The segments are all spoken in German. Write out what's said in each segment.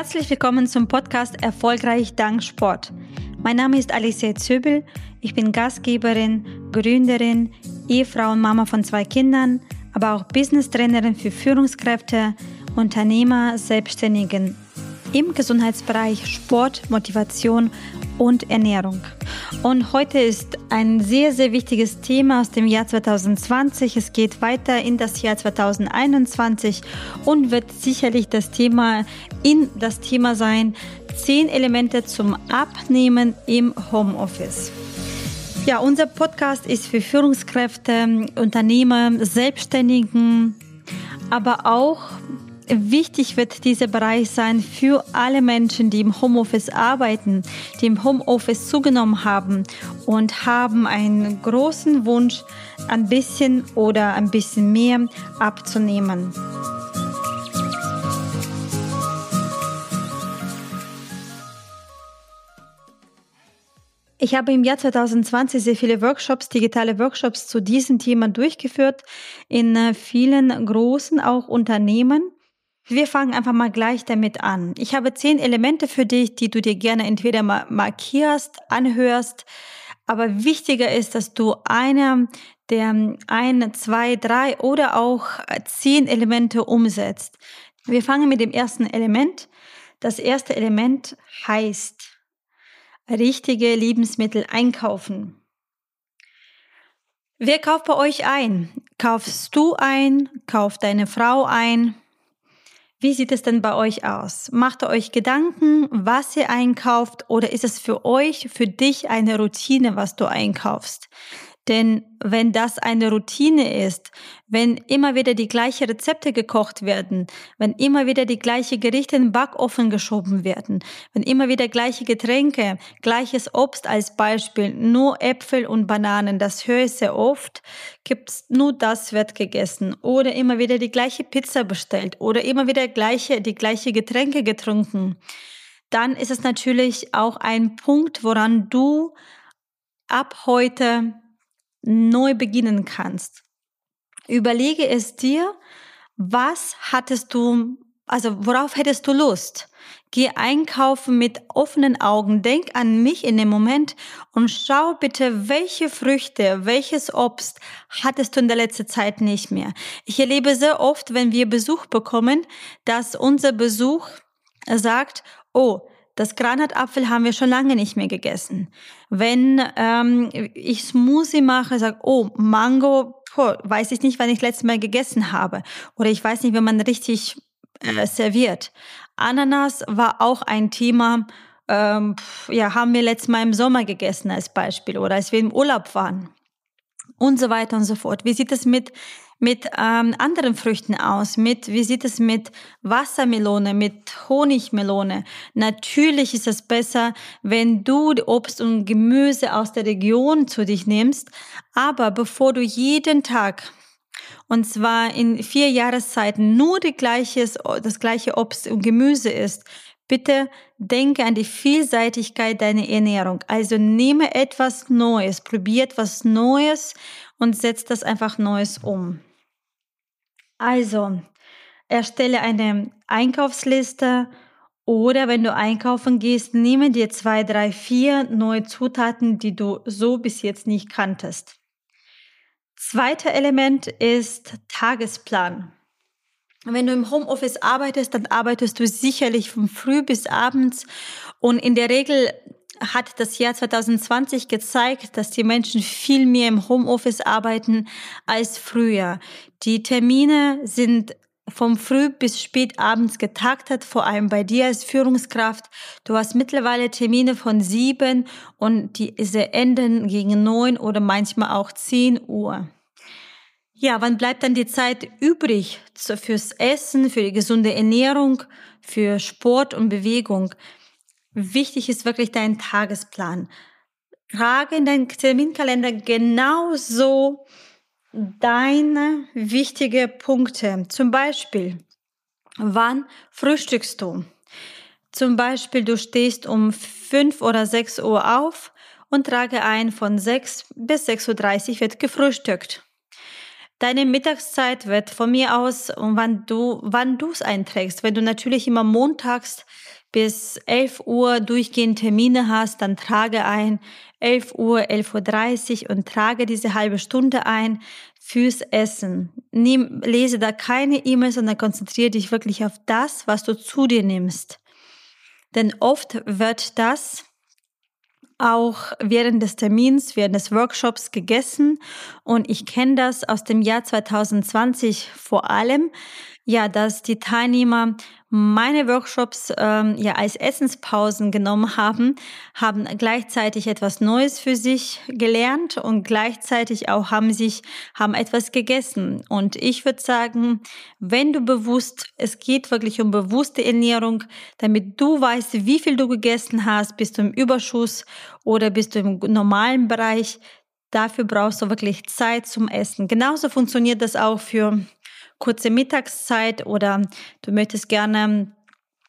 Herzlich willkommen zum Podcast Erfolgreich dank Sport. Mein Name ist Alicia Zöbel. Ich bin Gastgeberin, Gründerin, Ehefrau und Mama von zwei Kindern, aber auch Business-Trainerin für Führungskräfte, Unternehmer, Selbstständigen im Gesundheitsbereich Sport, Motivation und Ernährung. Und heute ist ein sehr, sehr wichtiges Thema aus dem Jahr 2020. Es geht weiter in das Jahr 2021 und wird sicherlich das Thema in das Thema sein, zehn Elemente zum Abnehmen im Homeoffice. Ja, unser Podcast ist für Führungskräfte, Unternehmer, Selbstständigen, aber auch wichtig wird dieser Bereich sein für alle Menschen, die im Homeoffice arbeiten, die im Homeoffice zugenommen haben und haben einen großen Wunsch, ein bisschen oder ein bisschen mehr abzunehmen. Ich habe im Jahr 2020 sehr viele Workshops, digitale Workshops zu diesem Thema durchgeführt in äh, vielen großen auch Unternehmen. Wir fangen einfach mal gleich damit an. Ich habe zehn Elemente für dich, die du dir gerne entweder markierst, anhörst, aber wichtiger ist, dass du eine der ein, zwei, drei oder auch zehn Elemente umsetzt. Wir fangen mit dem ersten Element. Das erste Element heißt richtige Lebensmittel einkaufen. Wer kauft bei euch ein? Kaufst du ein? Kauft deine Frau ein? Wie sieht es denn bei euch aus? Macht ihr euch Gedanken, was ihr einkauft oder ist es für euch, für dich eine Routine, was du einkaufst? Denn wenn das eine Routine ist, wenn immer wieder die gleichen Rezepte gekocht werden, wenn immer wieder die gleichen Gerichte in den Backofen geschoben werden, wenn immer wieder gleiche Getränke, gleiches Obst als Beispiel, nur Äpfel und Bananen, das höre ich sehr oft, gibt's nur das wird gegessen. Oder immer wieder die gleiche Pizza bestellt oder immer wieder gleiche, die gleiche Getränke getrunken, dann ist es natürlich auch ein Punkt, woran du ab heute neu beginnen kannst. Überlege es dir, was hattest du, also worauf hättest du Lust? Geh einkaufen mit offenen Augen, denk an mich in dem Moment und schau bitte, welche Früchte, welches Obst hattest du in der letzten Zeit nicht mehr. Ich erlebe sehr oft, wenn wir Besuch bekommen, dass unser Besuch sagt, oh, das Granatapfel haben wir schon lange nicht mehr gegessen. Wenn ähm, ich Smoothie mache, sage, oh, Mango, boah, weiß ich nicht, wann ich letztes Mal gegessen habe. Oder ich weiß nicht, wenn man richtig äh, serviert. Ananas war auch ein Thema, ähm, ja, haben wir letztes Mal im Sommer gegessen als Beispiel oder als wir im Urlaub waren und so weiter und so fort. Wie sieht es mit mit ähm, anderen Früchten aus? Mit, wie sieht es mit Wassermelone, mit Honigmelone? Natürlich ist es besser, wenn du Obst und Gemüse aus der Region zu dich nimmst. Aber bevor du jeden Tag und zwar in vier Jahreszeiten nur die gleiches, das gleiche Obst und Gemüse isst, bitte denke an die Vielseitigkeit deiner Ernährung. Also nehme etwas Neues, probiert was Neues und setzt das einfach Neues um. Also, erstelle eine Einkaufsliste oder wenn du einkaufen gehst, nehme dir zwei, drei, vier neue Zutaten, die du so bis jetzt nicht kanntest. Zweiter Element ist Tagesplan. Wenn du im Homeoffice arbeitest, dann arbeitest du sicherlich von früh bis abends und in der Regel hat das Jahr 2020 gezeigt, dass die Menschen viel mehr im Homeoffice arbeiten als früher. Die Termine sind vom früh bis spät abends getaktet, vor allem bei dir als Führungskraft. Du hast mittlerweile Termine von sieben und diese enden gegen neun oder manchmal auch zehn Uhr. Ja, wann bleibt dann die Zeit übrig fürs Essen, für die gesunde Ernährung, für Sport und Bewegung? Wichtig ist wirklich dein Tagesplan. Trage in deinen Terminkalender genauso deine wichtige Punkte. Zum Beispiel, wann frühstückst du? Zum Beispiel, du stehst um 5 oder 6 Uhr auf und trage ein, von 6 bis 6.30 Uhr wird gefrühstückt. Deine Mittagszeit wird von mir aus, wann du, wann du es einträgst. Wenn du natürlich immer montags bis 11 Uhr durchgehend Termine hast, dann trage ein 11 Uhr, 11.30 Uhr und trage diese halbe Stunde ein fürs Essen. Nimm, lese da keine E-Mails, sondern konzentriere dich wirklich auf das, was du zu dir nimmst. Denn oft wird das auch während des Termins, während des Workshops gegessen. Und ich kenne das aus dem Jahr 2020 vor allem, ja, dass die Teilnehmer meine Workshops ähm, ja als Essenspausen genommen haben, haben gleichzeitig etwas Neues für sich gelernt und gleichzeitig auch haben sich haben etwas gegessen. Und ich würde sagen, wenn du bewusst, es geht wirklich um bewusste Ernährung, damit du weißt, wie viel du gegessen hast, bist du im Überschuss oder bist du im normalen Bereich. Dafür brauchst du wirklich Zeit zum Essen. Genauso funktioniert das auch für kurze Mittagszeit oder du möchtest gerne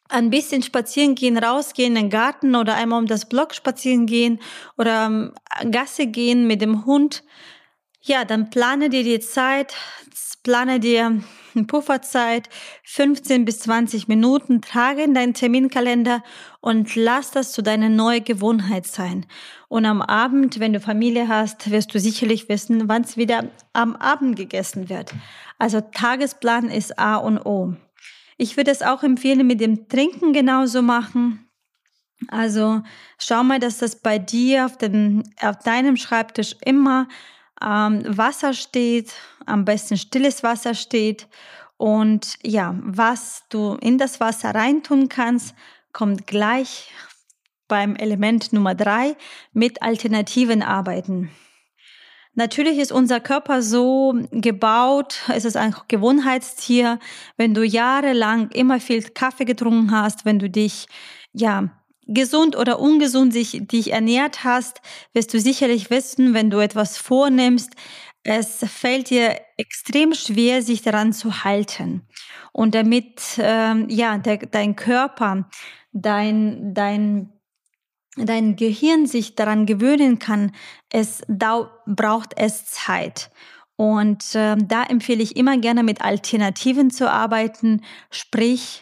ein bisschen spazieren gehen, rausgehen in den Garten oder einmal um das Block spazieren gehen oder ähm, Gasse gehen mit dem Hund. Ja, dann plane dir die Zeit, plane dir eine Pufferzeit, 15 bis 20 Minuten, trage in deinen Terminkalender und lass das zu deiner neuen Gewohnheit sein. Und am Abend, wenn du Familie hast, wirst du sicherlich wissen, wann es wieder am Abend gegessen wird. Also Tagesplan ist A und O. Ich würde es auch empfehlen, mit dem Trinken genauso machen. Also schau mal, dass das bei dir auf, dem, auf deinem Schreibtisch immer ähm, Wasser steht, am besten stilles Wasser steht. Und ja, was du in das Wasser reintun kannst, kommt gleich beim Element Nummer drei mit Alternativen arbeiten. Natürlich ist unser Körper so gebaut, es ist ein Gewohnheitstier. Wenn du jahrelang immer viel Kaffee getrunken hast, wenn du dich, ja, gesund oder ungesund sich, dich ernährt hast, wirst du sicherlich wissen, wenn du etwas vornimmst, es fällt dir extrem schwer, sich daran zu halten. Und damit, ähm, ja, der, dein Körper, dein, dein, dein Gehirn sich daran gewöhnen kann, es braucht es Zeit. Und äh, da empfehle ich immer gerne mit Alternativen zu arbeiten, sprich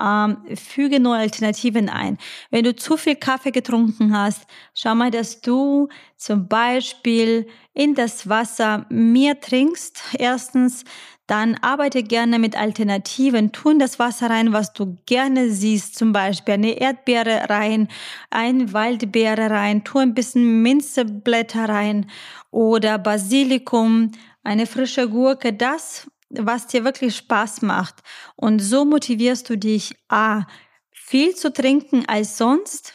ähm, füge neue Alternativen ein. Wenn du zu viel Kaffee getrunken hast, schau mal, dass du zum Beispiel in das Wasser mehr trinkst. Erstens, dann arbeite gerne mit Alternativen. Tu in das Wasser rein, was du gerne siehst. Zum Beispiel eine Erdbeere rein, ein Waldbeere rein, tu ein bisschen Minzeblätter rein oder Basilikum, eine frische Gurke. Das, was dir wirklich Spaß macht. Und so motivierst du dich, A, viel zu trinken als sonst,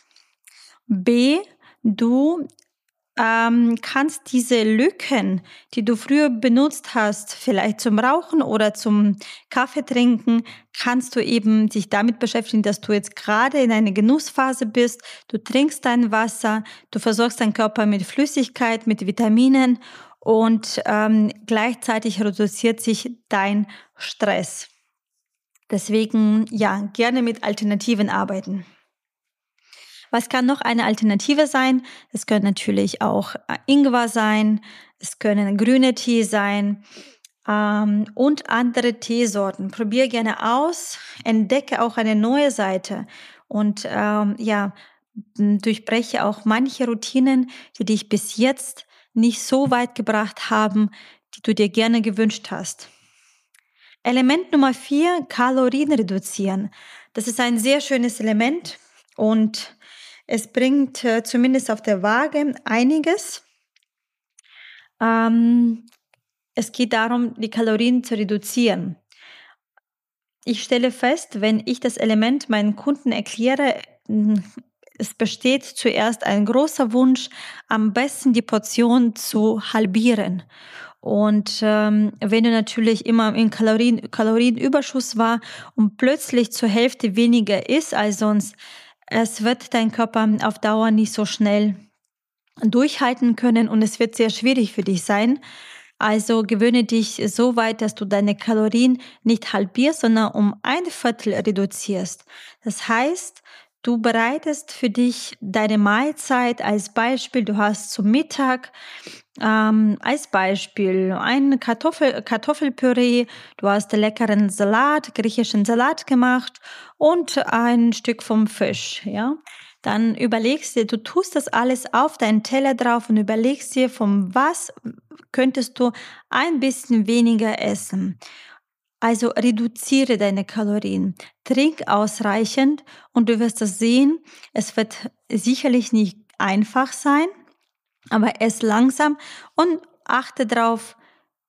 B, du ähm, kannst diese Lücken, die du früher benutzt hast, vielleicht zum Rauchen oder zum Kaffee trinken, kannst du eben dich damit beschäftigen, dass du jetzt gerade in einer Genussphase bist. Du trinkst dein Wasser, du versorgst deinen Körper mit Flüssigkeit, mit Vitaminen und ähm, gleichzeitig reduziert sich dein Stress. Deswegen, ja, gerne mit Alternativen arbeiten. Was kann noch eine Alternative sein? Es können natürlich auch äh, Ingwer sein, es können grüne Tee sein ähm, und andere Teesorten. Probier gerne aus, entdecke auch eine neue Seite und ähm, ja, durchbreche auch manche Routinen, die dich bis jetzt nicht so weit gebracht haben, die du dir gerne gewünscht hast. Element Nummer vier, Kalorien reduzieren. Das ist ein sehr schönes Element und es bringt äh, zumindest auf der Waage einiges. Ähm, es geht darum, die Kalorien zu reduzieren. Ich stelle fest, wenn ich das Element meinen Kunden erkläre, es besteht zuerst ein großer Wunsch, am besten die Portion zu halbieren. Und ähm, wenn du natürlich immer in Kalorien, Kalorienüberschuss war und plötzlich zur Hälfte weniger ist als sonst, es wird dein Körper auf Dauer nicht so schnell durchhalten können und es wird sehr schwierig für dich sein. Also gewöhne dich so weit, dass du deine Kalorien nicht halbierst, sondern um ein Viertel reduzierst. Das heißt, Du bereitest für dich deine Mahlzeit als Beispiel. Du hast zum Mittag Ähm, als Beispiel ein Kartoffel, Kartoffelpüree, du hast leckeren Salat, griechischen Salat gemacht und ein Stück vom Fisch, ja. Dann überlegst dir, du tust das alles auf deinen Teller drauf und überlegst dir, von was könntest du ein bisschen weniger essen. Also reduziere deine Kalorien, trink ausreichend und du wirst das sehen. Es wird sicherlich nicht einfach sein, aber ess langsam und achte darauf,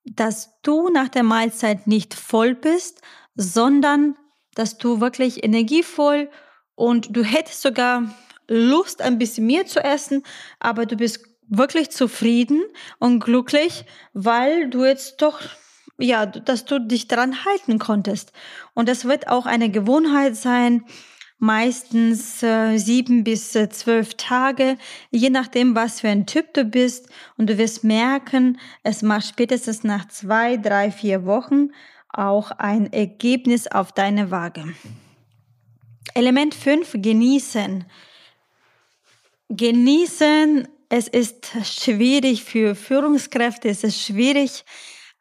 dass du nach der Mahlzeit nicht voll bist, sondern dass du wirklich energievoll und du hättest sogar Lust, ein bisschen mehr zu essen, aber du bist wirklich zufrieden und glücklich, weil du jetzt doch ja, dass du dich daran halten konntest. Und das wird auch eine Gewohnheit sein, meistens äh, sieben bis äh, zwölf Tage, je nachdem, was für ein Typ du bist. Und du wirst merken, es macht spätestens nach zwei, drei, vier Wochen auch ein Ergebnis auf deine Waage. Element 5, genießen. Genießen, es ist schwierig für Führungskräfte, es ist schwierig,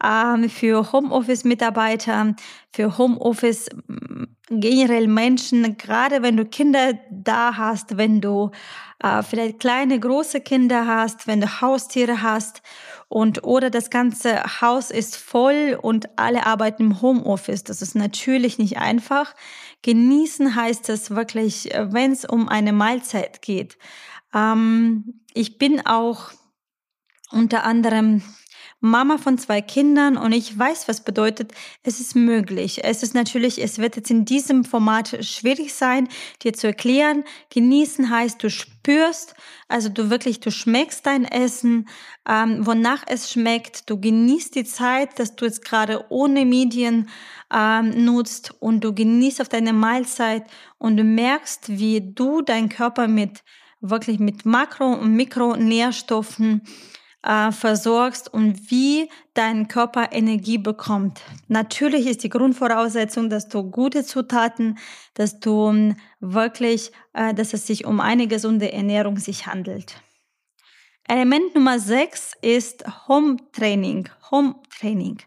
ähm, für Homeoffice-Mitarbeiter, für Homeoffice mm, generell Menschen, gerade wenn du Kinder da hast, wenn du äh, vielleicht kleine, große Kinder hast, wenn du Haustiere hast und oder das ganze Haus ist voll und alle arbeiten im Homeoffice. Das ist natürlich nicht einfach. Genießen heißt es wirklich, äh, wenn es um eine Mahlzeit geht. Ähm, ich bin auch unter anderem Mama von zwei Kindern und ich weiß, was bedeutet, es ist möglich. Es ist natürlich, es wird jetzt in diesem Format schwierig sein, dir zu erklären. Genießen heißt, du spürst, also du wirklich, du schmeckst dein Essen, ähm, wonach es schmeckt. Du genießt die Zeit, dass du jetzt gerade ohne Medien ähm, nutzt und du genießt auf deine Mahlzeit und du merkst, wie du deinen Körper mit wirklich mit Makro- und Mikronährstoffen äh, versorgst und wie dein Körper Energie bekommt. Natürlich ist die Grundvoraussetzung, dass du gute Zutaten, dass du ähm, wirklich, äh, dass es sich um eine gesunde Ernährung sich handelt. Element Nummer 6 ist Home Training. Home Training.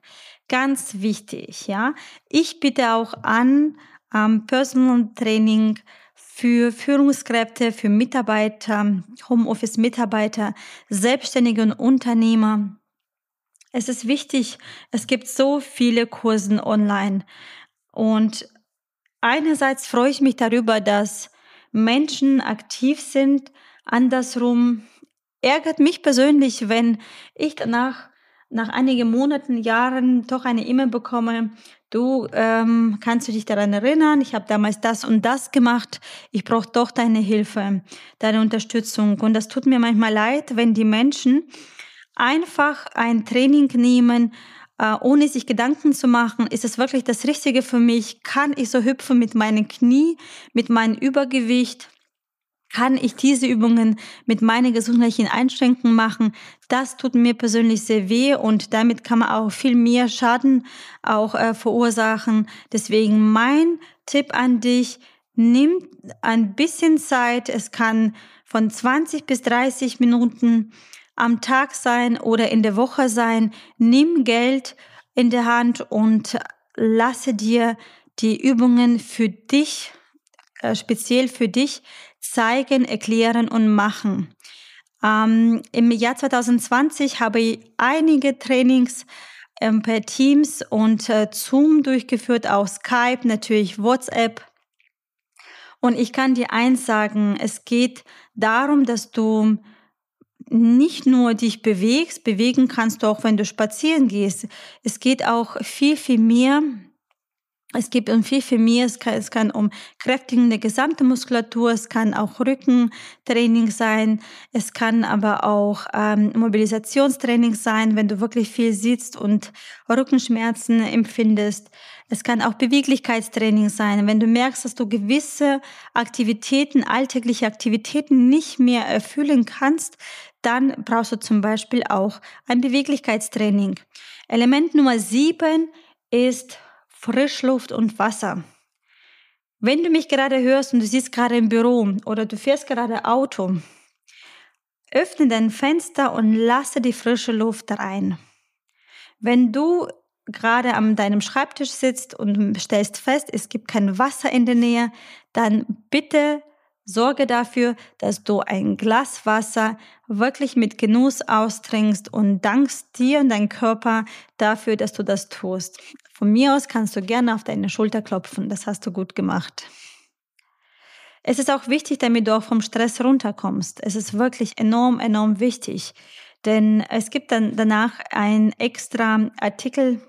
Ganz wichtig, ja. Ich bitte auch an, ähm, Personal Training für Führungskräfte, für Mitarbeiter, Homeoffice-Mitarbeiter, selbstständige und Unternehmer. Es ist wichtig, es gibt so viele Kursen online. Und einerseits freue ich mich darüber, dass Menschen aktiv sind. Andersrum ärgert mich persönlich, wenn ich danach nach einigen Monaten, Jahren doch eine E-Mail bekomme, du ähm, kannst du dich daran erinnern, ich habe damals das und das gemacht, ich brauche doch deine Hilfe, deine Unterstützung. Und das tut mir manchmal leid, wenn die Menschen einfach ein Training nehmen, äh, ohne sich Gedanken zu machen, ist es wirklich das Richtige für mich? Kann ich so hüpfen mit meinen Knie, mit meinem Übergewicht? Kann ich diese Übungen mit meinen gesundheitlichen Einschränkungen machen. Das tut mir persönlich sehr weh und damit kann man auch viel mehr Schaden auch äh, verursachen. Deswegen mein Tipp an dich, nimm ein bisschen Zeit. Es kann von 20 bis 30 Minuten am Tag sein oder in der Woche sein. Nimm Geld in der Hand und lasse dir die Übungen für dich, äh, speziell für dich zeigen, erklären und machen. Ähm, Im Jahr 2020 habe ich einige Trainings ähm, per Teams und äh, Zoom durchgeführt, auch Skype, natürlich WhatsApp. Und ich kann dir eins sagen, es geht darum, dass du nicht nur dich bewegst, bewegen kannst du auch, wenn du spazieren gehst. Es geht auch viel, viel mehr es geht um mehr. Es kann, es kann um Kräftigen der gesamten Muskulatur, es kann auch Rückentraining sein, es kann aber auch ähm, Mobilisationstraining sein, wenn du wirklich viel sitzt und Rückenschmerzen empfindest. Es kann auch Beweglichkeitstraining sein, wenn du merkst, dass du gewisse Aktivitäten, alltägliche Aktivitäten nicht mehr erfüllen kannst, dann brauchst du zum Beispiel auch ein Beweglichkeitstraining. Element Nummer sieben ist Frischluft und Wasser. Wenn du mich gerade hörst und du sitzt gerade im Büro oder du fährst gerade Auto, öffne dein Fenster und lasse die frische Luft rein. Wenn du gerade an deinem Schreibtisch sitzt und stellst fest, es gibt kein Wasser in der Nähe, dann bitte sorge dafür, dass du ein Glas Wasser wirklich mit Genuss austrinkst und dankst dir und deinem Körper dafür, dass du das tust. Von mir aus kannst du gerne auf deine Schulter klopfen, das hast du gut gemacht. Es ist auch wichtig, damit du auch vom Stress runterkommst. Es ist wirklich enorm, enorm wichtig. Denn es gibt dann danach ein extra Artikel,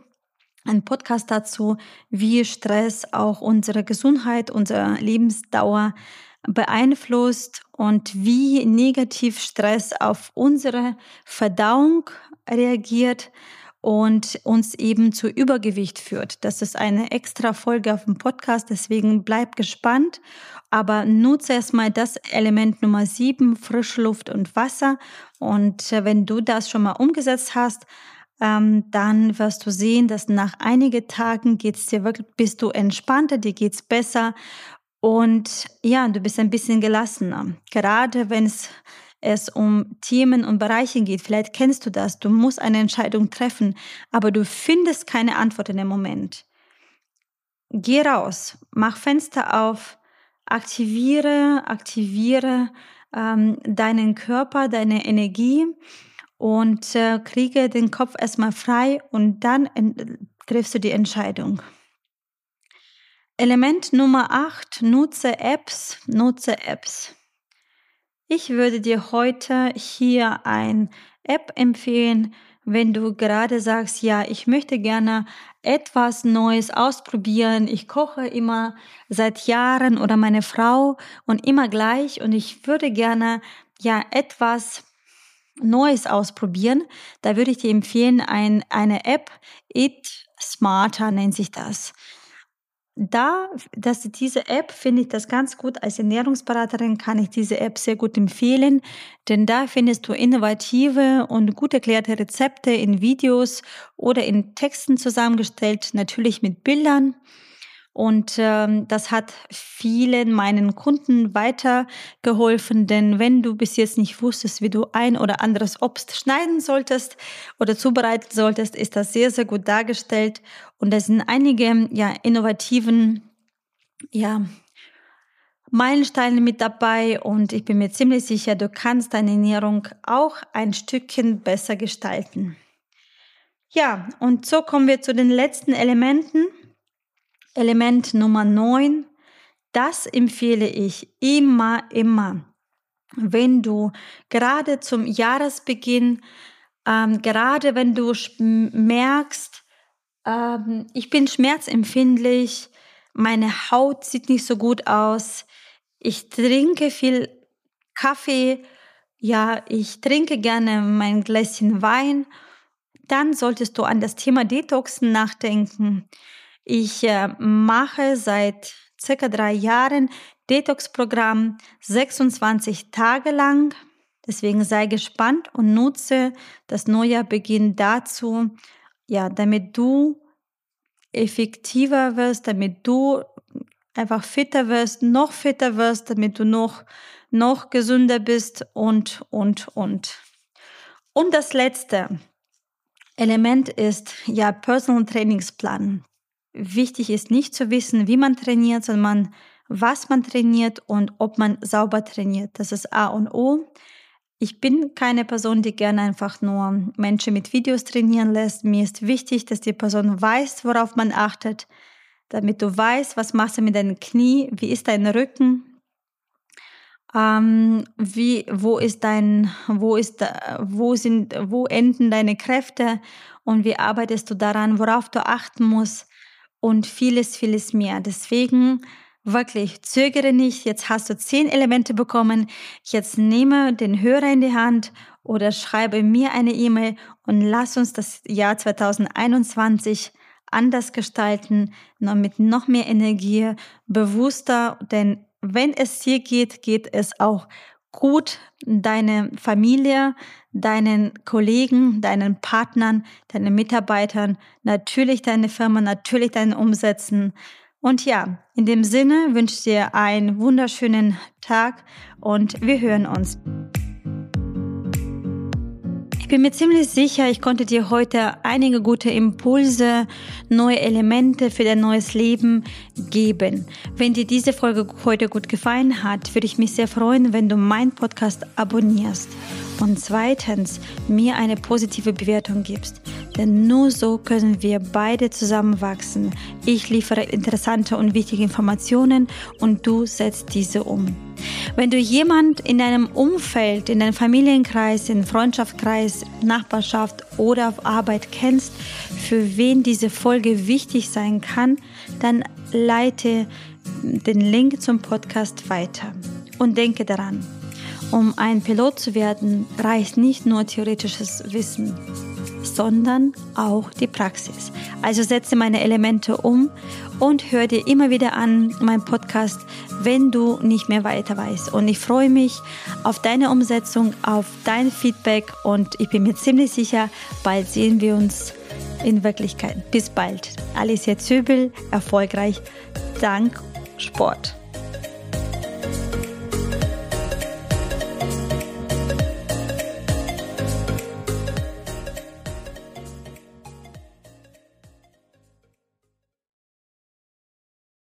ein Podcast dazu, wie Stress auch unsere Gesundheit, unsere Lebensdauer beeinflusst und wie negativ Stress auf unsere Verdauung reagiert und uns eben zu Übergewicht führt. Das ist eine extra Folge auf dem Podcast, deswegen bleib gespannt. Aber nutze erstmal das Element Nummer sieben, Frischluft und Wasser. Und äh, wenn du das schon mal umgesetzt hast, ähm, dann wirst du sehen, dass nach einigen Tagen geht's dir wirklich, bist du entspannter, dir geht's besser und ja, du bist ein bisschen gelassener. Gerade wenn es, um Themen und Bereiche geht, vielleicht kennst du das, du musst eine Entscheidung treffen, aber du findest keine Antwort in dem Moment. Geh raus, mach Fenster auf, aktiviere, aktiviere ähm, deinen Körper, deine Energie und äh, kriege den Kopf erstmal frei und dann triffst du die Entscheidung. Element Nummer 8, nutze Apps, nutze Apps. Ich würde dir heute hier ein App empfehlen, wenn du gerade sagst, ja, ich möchte gerne etwas Neues ausprobieren. Ich koche immer seit Jahren oder meine Frau und immer gleich und ich würde gerne ja etwas Neues ausprobieren. Da würde ich dir empfehlen, ein, eine App, It Smarter nennt sich das da, dass diese App finde ich das ganz gut. Als Ernährungsberaterin kann ich diese App sehr gut empfehlen, denn da findest du innovative und gut erklärte Rezepte in Videos oder in Texten zusammengestellt, natürlich mit Bildern. Und ähm, das hat vielen meinen Kunden weitergeholfen, denn wenn du bis jetzt nicht wusstest, wie du ein oder anderes Obst schneiden solltest oder zubereiten solltest, ist das sehr, sehr gut dargestellt. Und da sind einige ja, innovativen ja, Meilensteine mit dabei und ich bin mir ziemlich sicher, du kannst deine Ernährung auch ein Stückchen besser gestalten. Ja, und so kommen wir zu den letzten Elementen Element Nummer 9, das empfehle ich immer, immer. Wenn du gerade zum Jahresbeginn, ähm, gerade wenn du merkst, ähm, ich bin schmerzempfindlich, meine Haut sieht nicht so gut aus, ich trinke viel Kaffee, ja, ich trinke gerne mein Gläschen Wein, dann solltest du an das Thema Detoxen nachdenken. Ich äh, mache seit circa drei Jahren Detox-Programm 26 Tage lang. Deswegen sei gespannt und nutze das neue Beginn dazu, ja, damit du effektiver wirst, damit du einfach fitter wirst, noch fitter wirst, damit du noch, noch gesünder bist und, und, und. Und das letzte Element ist ja Personal Trainingsplan. Wichtig ist nicht zu wissen, wie man trainiert, sondern was man trainiert und ob man sauber trainiert. Das ist A und O. Ich bin keine Person, die gerne einfach nur Menschen mit Videos trainieren lässt. Mir ist wichtig, dass die Person weiß, worauf man achtet, damit du weißt, was machst du mit deinen Knie, wie ist dein Rücken, ähm, wie, wo ist dein, wo ist, wo sind, wo enden deine Kräfte und wie arbeitest du daran, worauf du achten musst und vieles, vieles mehr. Deswegen wirklich zögere nicht. Jetzt hast du zehn Elemente bekommen. Jetzt nehme den Hörer in die Hand oder schreibe mir eine E-Mail und lass uns das Jahr 2021 anders gestalten, noch mit noch mehr Energie, bewusster, denn wenn es hier geht, geht es auch gut deine Familie, deinen Kollegen, deinen Partnern, deinen Mitarbeitern, natürlich deine Firma, natürlich deinen Umsätzen. Und ja, in dem Sinne wünsche ich dir einen wunderschönen Tag und wir hören uns. Bin mir ziemlich sicher, ich konnte dir heute einige gute Impulse, neue Elemente für dein neues Leben geben. Wenn dir diese Folge heute gut gefallen hat, würde ich mich sehr freuen, wenn du meinen Podcast abonnierst. Und zweitens, mir eine positive Bewertung gibst. Denn nur so können wir beide zusammenwachsen. Ich liefere interessante und wichtige Informationen und du setzt diese um. Wenn du jemand in deinem Umfeld, in deinem Familienkreis, in Freundschaftskreis, Nachbarschaft oder auf Arbeit kennst, für wen diese Folge wichtig sein kann, dann leite den Link zum Podcast weiter. Und denke daran, um ein Pilot zu werden, reicht nicht nur theoretisches Wissen, sondern auch die Praxis. Also setze meine Elemente um und hör dir immer wieder an meinen Podcast, wenn du nicht mehr weiter weißt. Und ich freue mich auf deine Umsetzung, auf dein Feedback und ich bin mir ziemlich sicher, bald sehen wir uns in Wirklichkeit. Bis bald. Alicia Zöbel, erfolgreich dank Sport.